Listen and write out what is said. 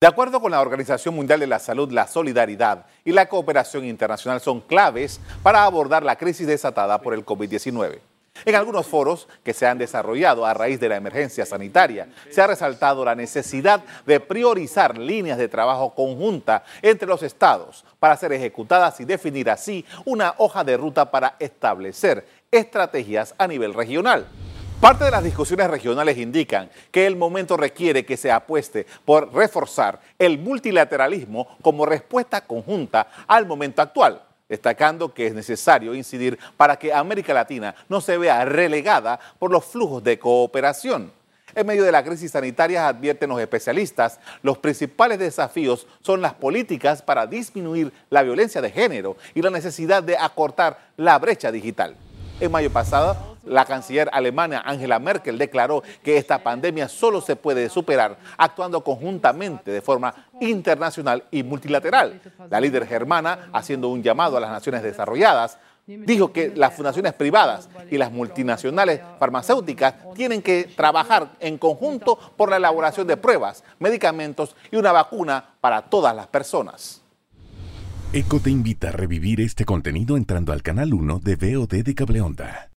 De acuerdo con la Organización Mundial de la Salud, la solidaridad y la cooperación internacional son claves para abordar la crisis desatada por el COVID-19. En algunos foros que se han desarrollado a raíz de la emergencia sanitaria, se ha resaltado la necesidad de priorizar líneas de trabajo conjunta entre los estados para ser ejecutadas y definir así una hoja de ruta para establecer estrategias a nivel regional. Parte de las discusiones regionales indican que el momento requiere que se apueste por reforzar el multilateralismo como respuesta conjunta al momento actual, destacando que es necesario incidir para que América Latina no se vea relegada por los flujos de cooperación. En medio de la crisis sanitaria, advierten los especialistas, los principales desafíos son las políticas para disminuir la violencia de género y la necesidad de acortar la brecha digital. En mayo pasado, la canciller alemana Angela Merkel declaró que esta pandemia solo se puede superar actuando conjuntamente de forma internacional y multilateral. La líder germana, haciendo un llamado a las naciones desarrolladas, dijo que las fundaciones privadas y las multinacionales farmacéuticas tienen que trabajar en conjunto por la elaboración de pruebas, medicamentos y una vacuna para todas las personas. ECO te invita a revivir este contenido entrando al canal 1 de VOD de Cableonda.